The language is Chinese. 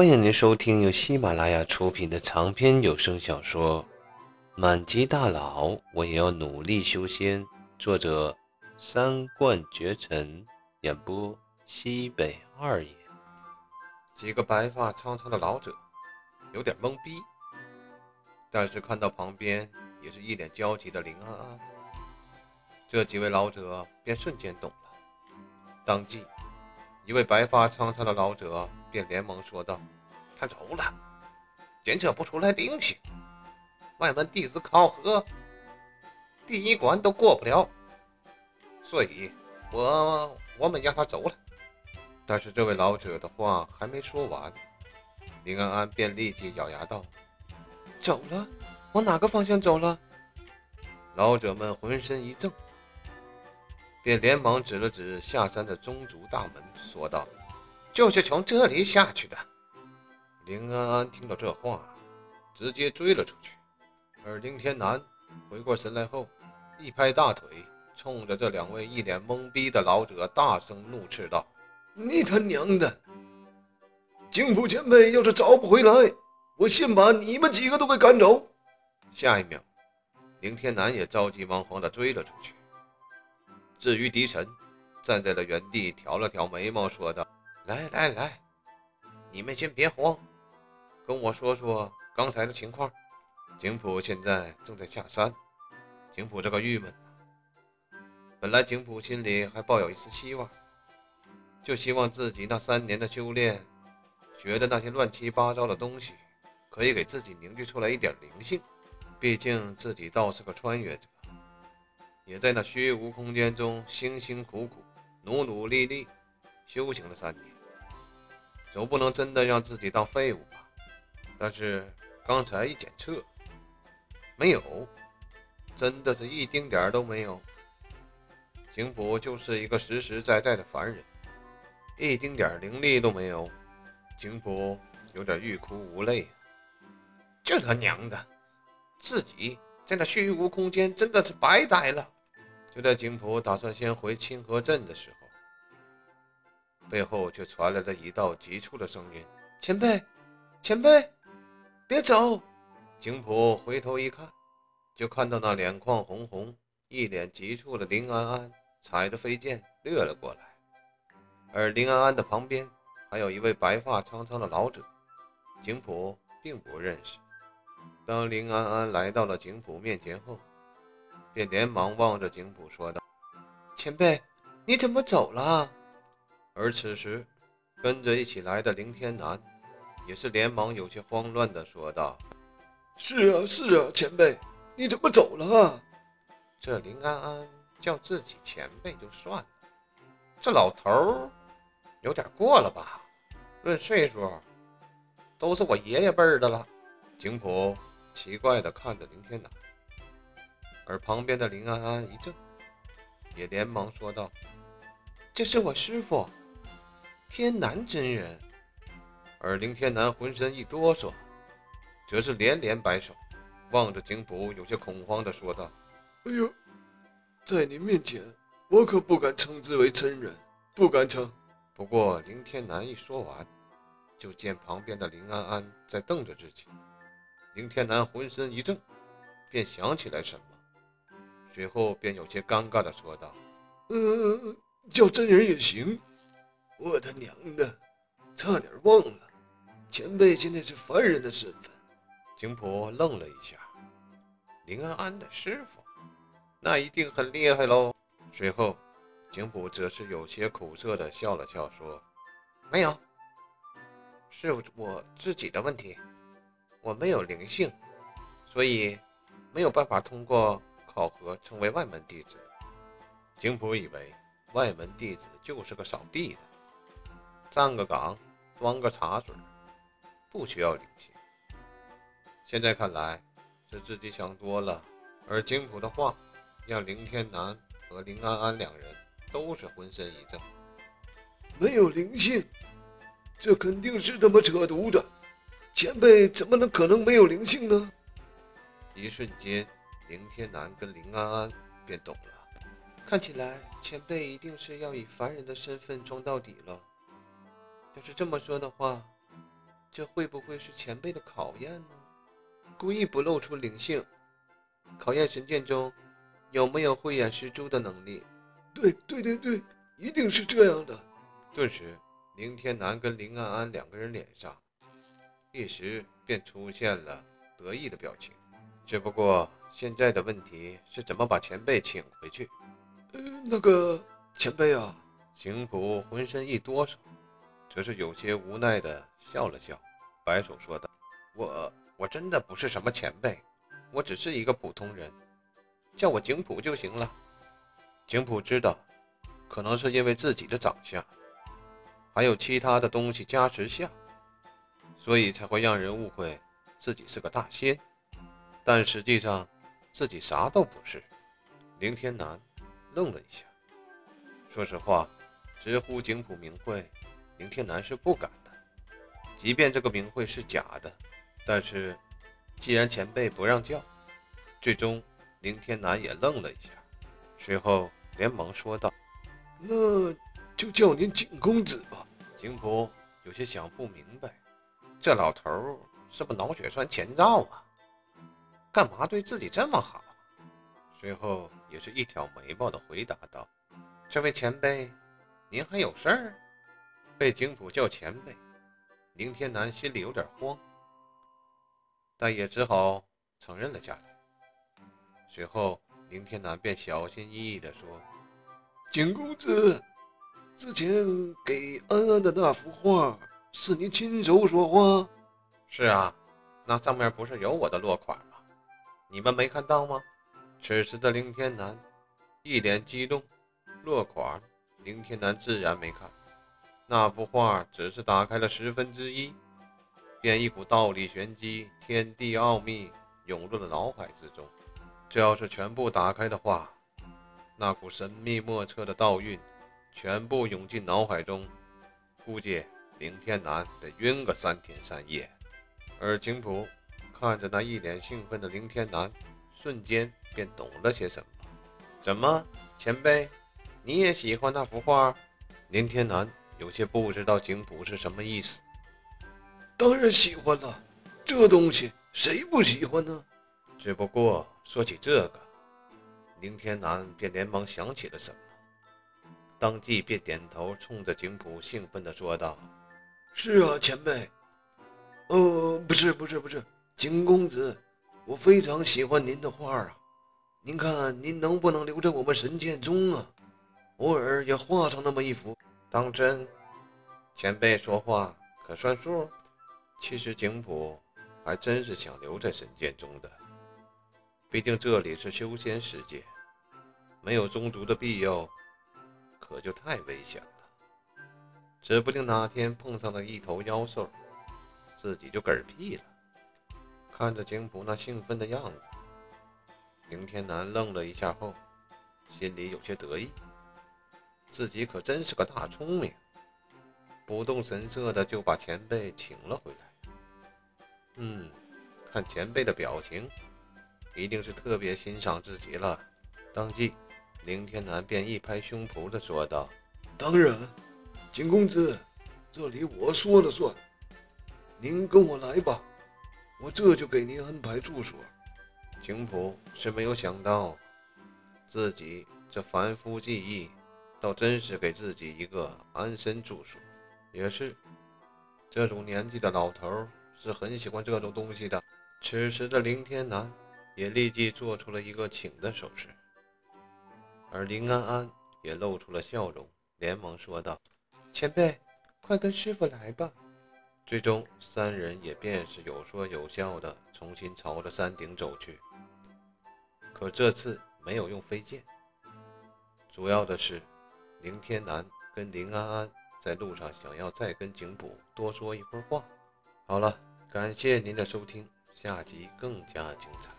欢迎您收听由喜马拉雅出品的长篇有声小说《满级大佬我也要努力修仙》，作者三冠绝尘，演播西北二爷。几个白发苍苍的老者有点懵逼，但是看到旁边也是一脸焦急的林安安，这几位老者便瞬间懂了。当即，一位白发苍苍的老者。便连忙说道：“他走了，检测不出来灵性，外门弟子考核第一关都过不了，所以我我们让他走了。”但是这位老者的话还没说完，林安安便立即咬牙道：“走了？往哪个方向走了？”老者们浑身一怔，便连忙指了指下山的宗族大门，说道。就是从这里下去的。林安安听到这话，直接追了出去。而林天南回过神来后，一拍大腿，冲着这两位一脸懵逼的老者大声怒斥道：“你他娘的！景府前辈要是找不回来，我先把你们几个都给赶走！”下一秒，林天南也着急忙慌地追了出去。至于狄晨，站在了原地，挑了挑眉毛，说道。来来来，你们先别慌，跟我说说刚才的情况。景普现在正在下山，景普这个郁闷本来景普心里还抱有一丝希望，就希望自己那三年的修炼，学的那些乱七八糟的东西，可以给自己凝聚出来一点灵性。毕竟自己倒是个穿越者，也在那虚无空间中辛辛苦苦、努努力力修行了三年。总不能真的让自己当废物吧？但是刚才一检测，没有，真的是一丁点儿都没有。景普就是一个实实在在的凡人，一丁点儿灵力都没有。景普有点欲哭无泪。这他娘的，自己在那虚无空间真的是白待了。就在景普打算先回清河镇的时候。背后却传来了一道急促的声音：“前辈，前辈，别走！”景普回头一看，就看到那脸眶红红、一脸急促的林安安踩着飞剑掠了过来。而林安安的旁边还有一位白发苍苍的老者，景普并不认识。当林安安来到了景普面前后，便连忙望着景普说道：“前辈，你怎么走了？”而此时，跟着一起来的林天南也是连忙有些慌乱地说道：“是啊，是啊，前辈，你怎么走了？”这林安安叫自己前辈就算了，这老头儿有点过了吧？论岁数，都是我爷爷辈儿的了。景普奇怪地看着林天南，而旁边的林安安一怔，也连忙说道：“这是我师傅。”天南真人，而林天南浑身一哆嗦，则是连连摆手，望着景普，有些恐慌的说道：“哎呦，在您面前，我可不敢称之为真人，不敢称。”不过林天南一说完，就见旁边的林安安在瞪着自己，林天南浑身一怔，便想起来什么，随后便有些尴尬的说道：“嗯，叫真人也行。”我他娘的，差点忘了，前辈现在是凡人的身份。景普愣了一下，林安安的师傅，那一定很厉害喽。随后，景普则是有些苦涩的笑了笑，说：“没有，是我自己的问题，我没有灵性，所以没有办法通过考核成为外门弟子。”景普以为外门弟子就是个扫地的。站个岗，端个茶水，不需要灵性。现在看来是自己想多了。而金普的话让林天南和林安安两人都是浑身一震。没有灵性，这肯定是他妈扯犊子！前辈怎么能可能没有灵性呢？一瞬间，林天南跟林安安便懂了。看起来前辈一定是要以凡人的身份装到底了。要是这么说的话，这会不会是前辈的考验呢？故意不露出灵性，考验神剑中有没有慧眼识珠的能力。对对对对，一定是这样的。顿时，林天南跟林安安两个人脸上一时便出现了得意的表情。只不过现在的问题是怎么把前辈请回去？呃，那个前辈啊，邢普浑身一哆嗦，则是有些无奈的笑了笑，摆手说道：“我我真的不是什么前辈，我只是一个普通人，叫我景普就行了。”景普知道，可能是因为自己的长相，还有其他的东西加持下，所以才会让人误会自己是个大仙，但实际上自己啥都不是。林天南愣了一下，说实话，直呼景普名讳，林天南是不敢的。即便这个名讳是假的，但是既然前辈不让叫，最终林天南也愣了一下，随后。连忙说道：“那就叫您景公子吧。”景普有些想不明白，这老头是不脑血栓前兆啊？干嘛对自己这么好？随后也是一挑眉毛的回答道：“这位前辈，您还有事儿？”被景普叫前辈，宁天南心里有点慌，但也只好承认了下来。随后。林天南便小心翼翼地说：“景公子，之前给安安的那幅画是您亲手所画？”“是啊，那上面不是有我的落款吗？你们没看到吗？”此时的林天南一脸激动，落款，林天南自然没看。那幅画只是打开了十分之一，便一股道理玄机、天地奥秘涌入了脑海之中。这要是全部打开的话，那股神秘莫测的道韵全部涌进脑海中，估计林天南得晕个三天三夜。而景普看着那一脸兴奋的林天南，瞬间便懂了些什么。怎么，前辈，你也喜欢那幅画？林天南有些不知道景普是什么意思。当然喜欢了，这东西谁不喜欢呢？只不过说起这个，宁天南便连忙想起了什么，当即便点头，冲着景普兴奋地说道：“是啊，前辈。呃，不是，不是，不是，景公子，我非常喜欢您的画啊。您看，您能不能留在我们神剑宗啊？偶尔也画上那么一幅，当真？前辈说话可算数。其实景普还真是想留在神剑宗的。”毕竟这里是修仙世界，没有宗族的庇佑，可就太危险了。指不定哪天碰上了一头妖兽，自己就嗝屁了。看着景普那兴奋的样子，林天南愣了一下后，心里有些得意，自己可真是个大聪明，不动神色的就把前辈请了回来。嗯，看前辈的表情。一定是特别欣赏自己了，当即，林天南便一拍胸脯的说道：“当然，景公子，这里我说了算。您跟我来吧，我这就给您安排住所。”景普是没有想到，自己这凡夫技艺，倒真是给自己一个安身住所。也是，这种年纪的老头是很喜欢这种东西的。此时的林天南。也立即做出了一个请的手势，而林安安也露出了笑容，连忙说道：“前辈，快跟师傅来吧。”最终，三人也便是有说有笑的重新朝着山顶走去。可这次没有用飞剑，主要的是林天南跟林安安在路上想要再跟景捕多说一会儿话。好了，感谢您的收听，下集更加精彩。